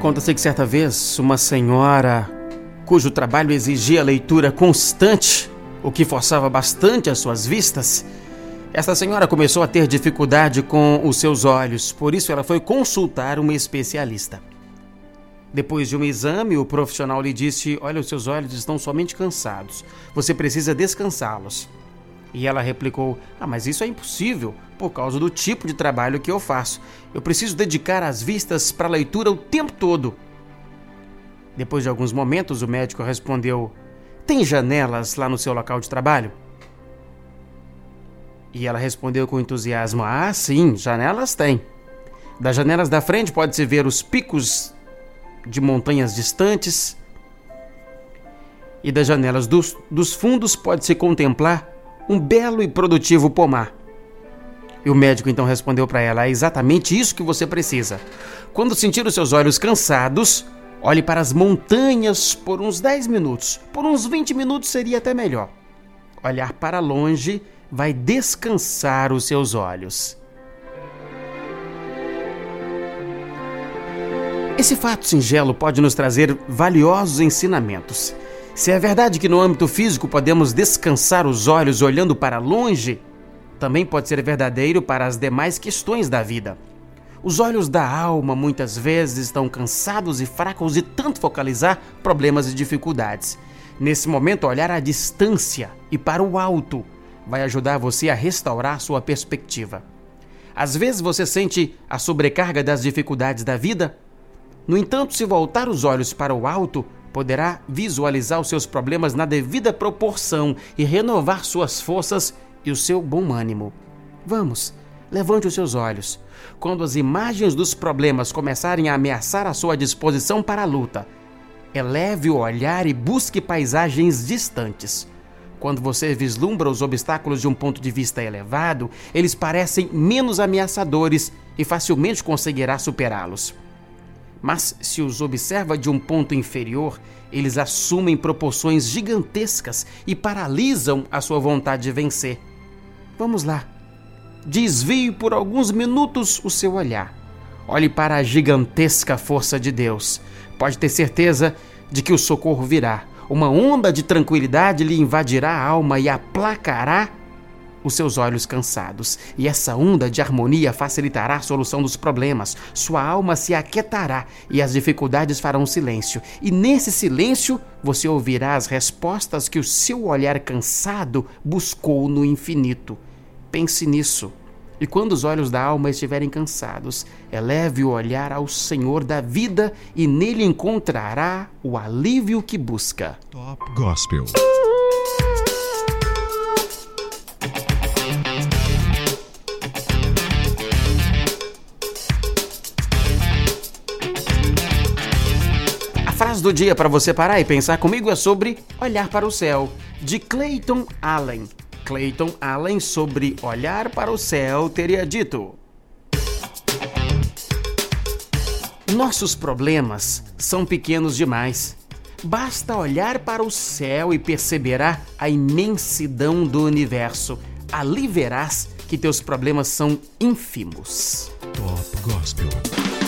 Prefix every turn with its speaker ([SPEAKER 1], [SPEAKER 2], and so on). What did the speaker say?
[SPEAKER 1] Conta-se que certa vez uma senhora cujo trabalho exigia leitura constante, o que forçava bastante as suas vistas, esta senhora começou a ter dificuldade com os seus olhos, por isso ela foi consultar uma especialista. Depois de um exame, o profissional lhe disse: Olha, os seus olhos estão somente cansados. Você precisa descansá-los. E ela replicou: Ah, mas isso é impossível por causa do tipo de trabalho que eu faço. Eu preciso dedicar as vistas para a leitura o tempo todo. Depois de alguns momentos, o médico respondeu: Tem janelas lá no seu local de trabalho? E ela respondeu com entusiasmo: Ah, sim, janelas tem. Das janelas da frente pode-se ver os picos de montanhas distantes. E das janelas dos, dos fundos pode-se contemplar um belo e produtivo pomar. E o médico então respondeu para ela: É exatamente isso que você precisa. Quando sentir os seus olhos cansados, olhe para as montanhas por uns 10 minutos. Por uns 20 minutos seria até melhor. Olhar para longe vai descansar os seus olhos. Esse fato singelo pode nos trazer valiosos ensinamentos. Se é verdade que no âmbito físico podemos descansar os olhos olhando para longe, também pode ser verdadeiro para as demais questões da vida. Os olhos da alma muitas vezes estão cansados e fracos de tanto focalizar problemas e dificuldades. Nesse momento, olhar à distância e para o alto vai ajudar você a restaurar sua perspectiva. Às vezes você sente a sobrecarga das dificuldades da vida. No entanto, se voltar os olhos para o alto, poderá visualizar os seus problemas na devida proporção e renovar suas forças e o seu bom ânimo. Vamos, levante os seus olhos. Quando as imagens dos problemas começarem a ameaçar a sua disposição para a luta, eleve o olhar e busque paisagens distantes. Quando você vislumbra os obstáculos de um ponto de vista elevado, eles parecem menos ameaçadores e facilmente conseguirá superá-los. Mas se os observa de um ponto inferior, eles assumem proporções gigantescas e paralisam a sua vontade de vencer. Vamos lá. Desvie por alguns minutos o seu olhar. Olhe para a gigantesca força de Deus. Pode ter certeza de que o socorro virá uma onda de tranquilidade lhe invadirá a alma e aplacará os seus olhos cansados, e essa onda de harmonia facilitará a solução dos problemas. Sua alma se aquietará e as dificuldades farão silêncio. E nesse silêncio você ouvirá as respostas que o seu olhar cansado buscou no infinito. Pense nisso. E quando os olhos da alma estiverem cansados, eleve o olhar ao Senhor da vida e nele encontrará o alívio que busca. Top Gospel. Frase do dia para você parar e pensar comigo é sobre olhar para o céu, de Clayton Allen. Clayton Allen, sobre olhar para o céu, teria dito: Nossos problemas são pequenos demais. Basta olhar para o céu e perceberá a imensidão do universo. Ali verás que teus problemas são ínfimos. Top Gospel.